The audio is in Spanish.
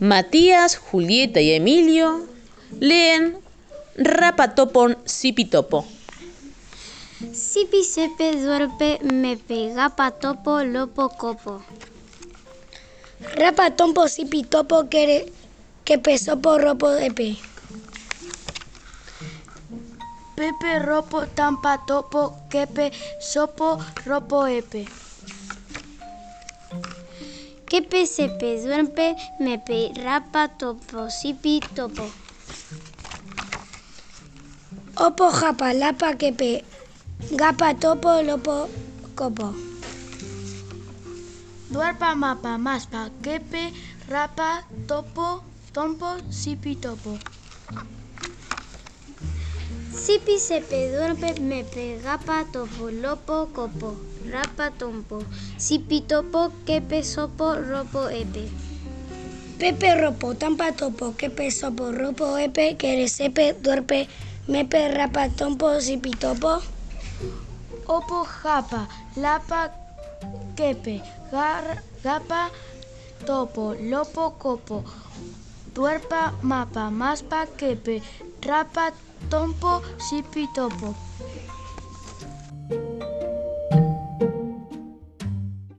Matías, Julieta y Emilio leen Rapatopon Sipitopo. Sipi sepe duerpe me pega patopo lopo copo. Rapa tompo sipi topo que, que pesopo ropo epe. Pepe ropo tampa topo kepe sopo ropo epe. Kepe sepe duerpe me pe rapa topo sipi topo. Opo japa lapa kepe. Gapa topo lopo copo. Duerpa mapa maspa kepe rapa topo tompo sipi topo. Sipi sepe duerpe me pe gapa topo lopo copo. Rapa tompo. Sipi topo kepe sopo ropo epe. Pepe ropo tampa topo kepe sopo ropo epe que sepe duerpe mepe rapa tompo sipi topo. Opo japa lapa kepe gar, gapa topo lopo copo. Duerpa mapa maspa kepe rapa tompo sipi topo.